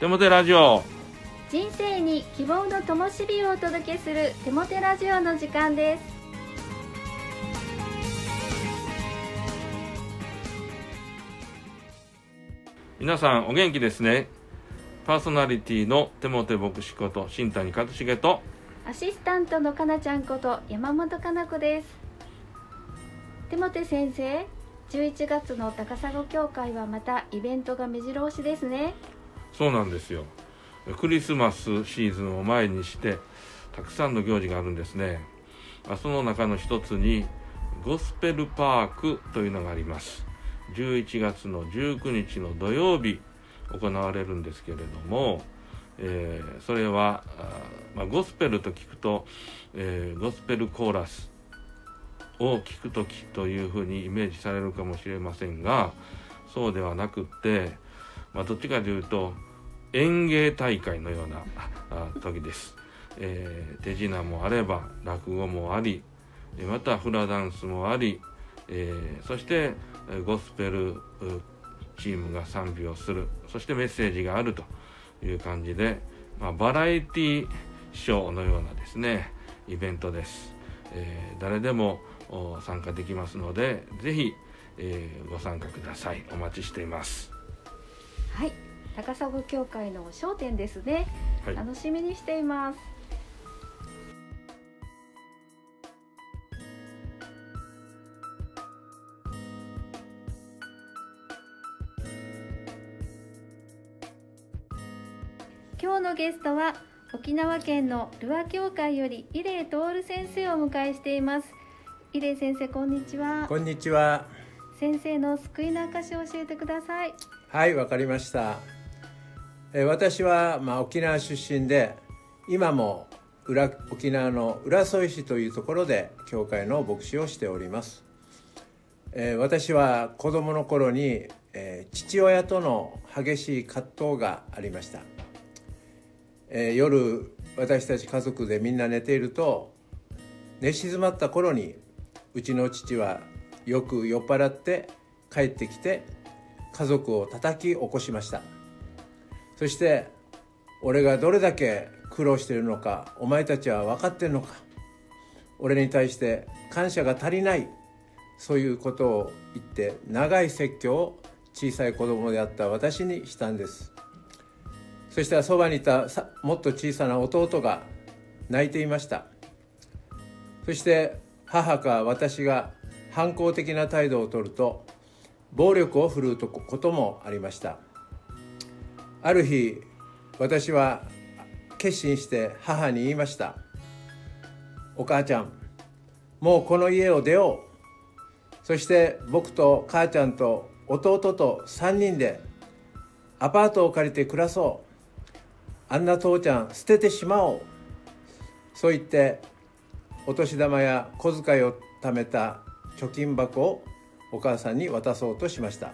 テモテラジオ。人生に希望の灯火をお届けするテモテラジオの時間です。皆さんお元気ですね。パーソナリティのテモテ牧師こと新谷和重と。アシスタントのかなちゃんこと山本かな子です。テモテ先生11月の高砂教会はまたイベントが目白押しですねそうなんですよ。クリスマスシーズンを前にしてたくさんの行事があるんですね。その中の一つにゴスペルパークというのがあります。11月の19日の土曜日行われるんですけれども、えー、それはまあ、ゴスペルと聞くと、えー、ゴスペルコーラスを聞く時というふうにイメージされるかもしれませんがそうではなくって、まあ、どっちかというと演芸大会のような時です、えー、手品もあれば落語もありまたフラダンスもあり、えー、そしてゴスペルチームが賛美をするそしてメッセージがあるという感じで、まあ、バラエティショーのようなですねイベントです、えー、誰でも参加できますのでぜひ、えー、ご参加ください。お待ちしています。はい。高砂教会の商店ですね、はい、楽しみにしています。今日のゲストは沖縄県のルア教会より伊礼徹先生をお迎えしています。伊礼先生こんにちは。こんにちは。先生の救いの証を教えてください。はいわかりました。え私は、まあ、沖縄出身で今も裏沖縄の浦添市というところで教会の牧師をしております、え私は子供の頃に、え父親との激しい葛藤がありました、え夜私たち家族でみんな寝ていると寝静まった頃にうちの父はよく酔っ払って帰ってきて家族を叩き起こしました。そして俺がどれだけ苦労しているのかお前たちは分かってんのか。俺に対して感謝が足りない。そういうことを言って長い説教を小さい子供であった私にしたんです。そしたらそばにいたもっと小さな弟が泣いていました。そして母か私が反抗的な態度をとると暴力を振るうこともありました。ある日私は決心して母に言いました「お母ちゃんもうこの家を出よう」そして僕と母ちゃんと弟と3人でアパートを借りて暮らそう。あんな父ちゃん捨ててしまおう。そう言ってお年玉や小遣いを貯めた貯金箱をお母さんに渡そうとしました。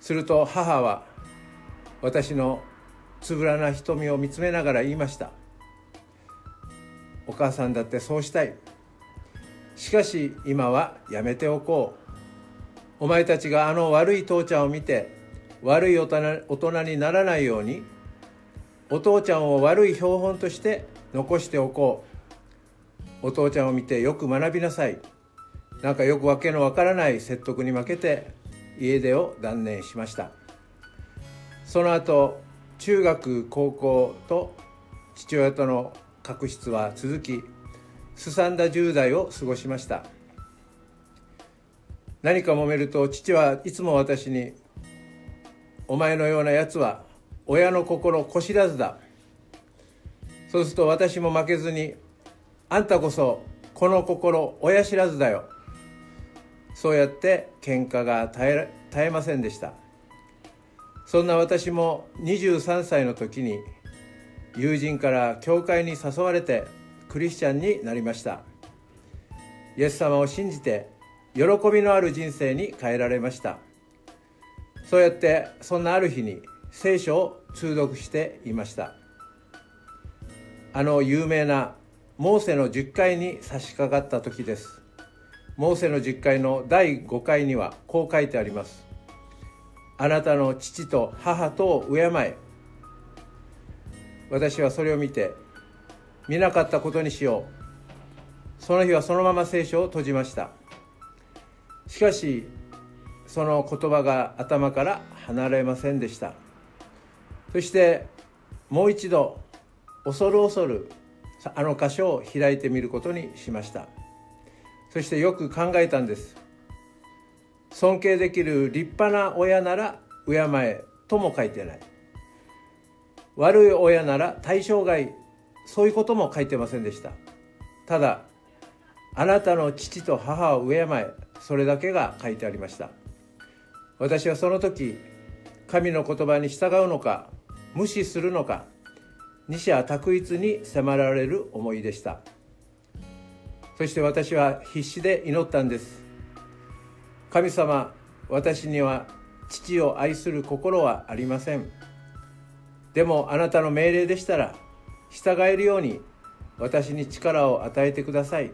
すると母は私のつぶらな瞳を見つめながら言いました。お母さんだってそうしたい。しかし今はやめておこう。お前たちがあの悪い父ちゃんを見て悪い大人にならないようにお父ちゃんを悪い標本として残しておこう。お父ちゃんを見てよく学びなさい。なんかよくわけのわからない説得に負けて家出を断念しました。その後中学高校と父親との確執は続きすさんだ10代を過ごしました。何か揉めると父はいつも私に「お前のようなやつは親の心こしらずだ」そうすると私も負けずに「あんたこそこの心親知らずだよ」そうやって喧嘩が絶え絶えませんでした。そんな私も23歳の時に友人から教会に誘われてクリスチャンになりました。イエス様を信じて喜びのある人生に変えられました。そうやってそんなある日に聖書を通読していました。あの有名なモーセの10回に差し掛かった時です。モーセの10回の第5回にはこう書いてあります。あなたの父と母とを敬え私はそれを見て見なかったことにしよう。その日はそのまま聖書を閉じました。しかしその言葉が頭から離れませんでした。そしてもう一度恐る恐るあの箇所を開いてみることにしました。そしてよく考えたんです。尊敬できる立派な親なら敬えとも書いてない。悪い親なら対象外そういうことも書いてませんでした。ただあなたの父と母を敬えそれだけが書いてありました。私はその時神の言葉に従うのか無視するのか二者択一に迫られる思いでした。そして私は必死で祈ったんです。神様私には父を愛する心はありません。でもあなたの命令でしたら従えるように私に力を与えてください。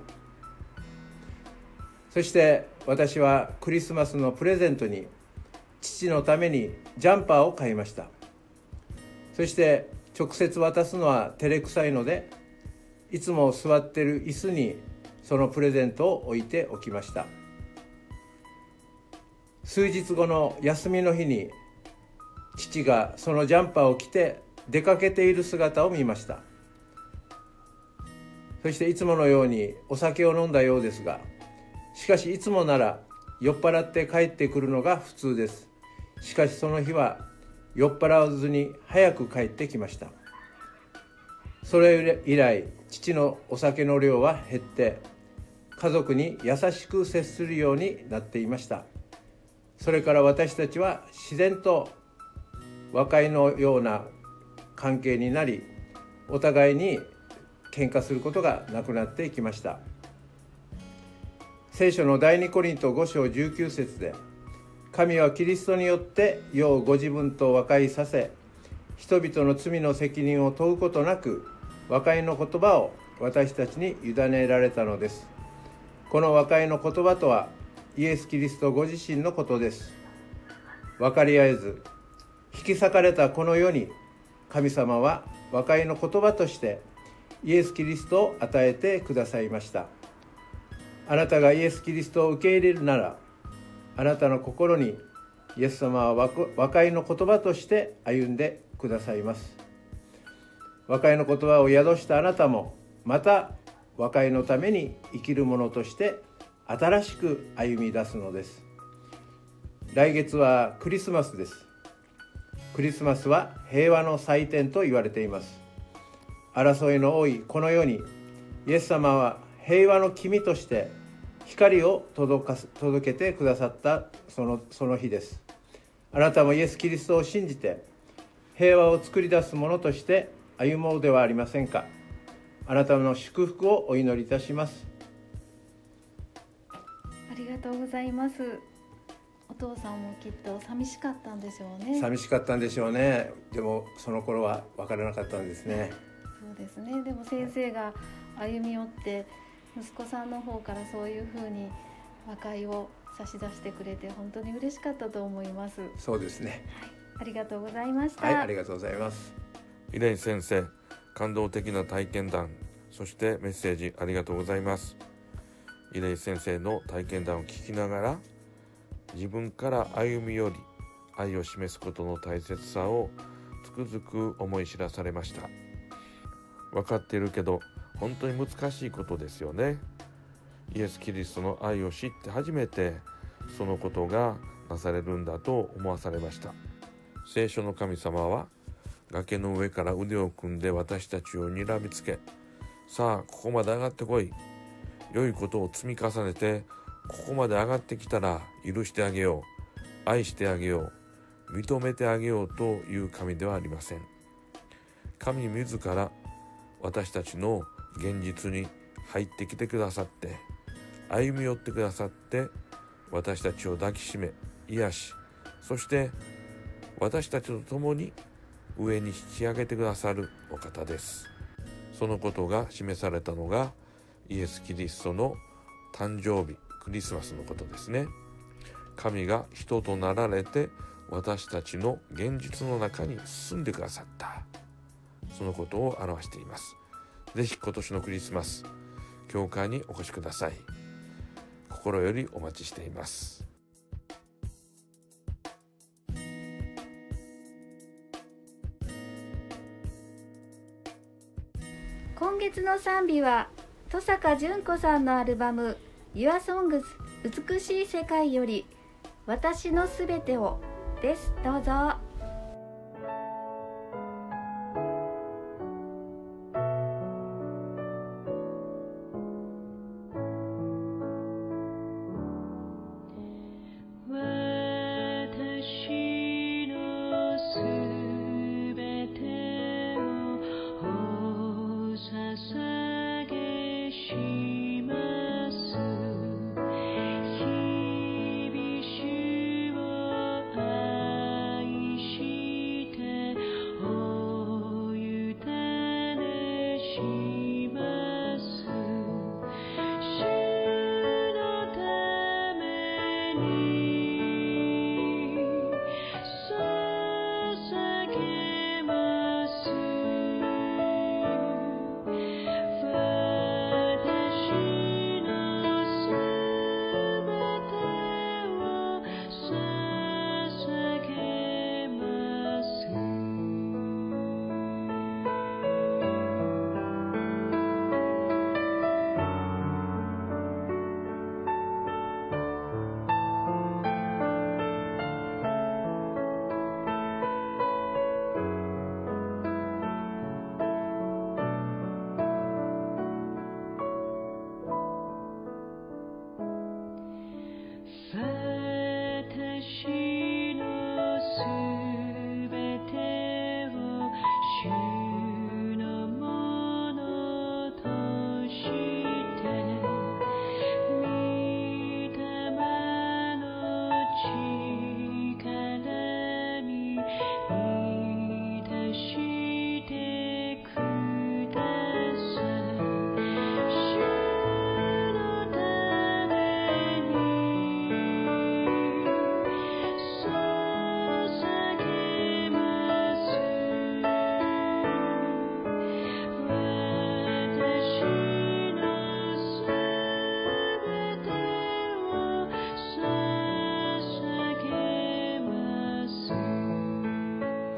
そして私はクリスマスのプレゼントに父のためにジャンパーを買いました。そして直接渡すのは照れくさいのでいつも座ってる椅子にそのプレゼントを置いておきました。数日後の休みの日に父がそのジャンパーを着て出かけている姿を見ました。そしていつものようにお酒を飲んだようですがしかしいつもなら酔っ払って帰ってくるのが普通です。しかしその日は酔っ払わずに早く帰ってきました。それ以来父のお酒の量は減って家族に優しく接するようになっていました。それから私たちは自然と和解のような関係になりお互いに喧嘩することがなくなっていきました。聖書の第二コリント5章19節で神はキリストによって世をご自分と和解させ人々の罪の責任を問うことなく和解の言葉を私たちに委ねられたのです。この和解の言葉とはイエス・キリストご自身のことです。分かり合えず引き裂かれたこの世に神様は和解の言葉としてイエス・キリストを与えてくださいました。あなたがイエス・キリストを受け入れるならあなたの心にイエス様は和解の言葉として歩んでくださいます。和解の言葉を宿したあなたもまた和解のために生きる者として新しく歩み出すのです。来月はクリスマスです。クリスマスは平和の祭典と言われています。争いの多いこの世にイエス様は平和の君として光を届か届けてくださったそのその日です。あなたもイエス・キリストを信じて平和を作り出すものとして歩もうではありませんか。あなたの祝福をお祈りいたします。りがとうございます。お父さんもきっと寂しかったんでしょうね。寂しかったんでしょうね。でもその頃は分からなかったんですね。そうですね。でも先生が歩み寄って息子さんの方からそういうふうに和解を差し出してくれて本当に嬉しかったと思います。そうですね。はい、ありがとうございました、はいありがとうございます。イレイ先生感動的な体験談そしてメッセージありがとうございますイレイ先生の体験談を聞きながら自分から歩み寄り愛を示すことの大切さをつくづく思い知らされました。分かっているけど本当に難しいことですよね。イエス・キリストの愛を知って初めてそのことがなされるんだと思わされました。聖書の神様は崖の上から腕を組んで私たちを睨みつけさあここまで上がってこい。良いことを積み重ねてここまで上がってきたら許してあげよう。愛してあげよう。認めてあげようという神ではありません。神自ら私たちの現実に入ってきてくださって歩み寄ってくださって私たちを抱きしめ癒しそして私たちと共に上に引き上げてくださるお方です。そのことが示されたのがイエス・キリストの誕生日クリスマスのことですね。神が人となられて私たちの現実の中に住んでくださった。そのことを表しています。ぜひ今年のクリスマス教会にお越しください。心よりお待ちしています。今月の賛美は登坂淳子さんのアルバム「YourSongs 美しい世界より私のすべてを」ですどうぞ。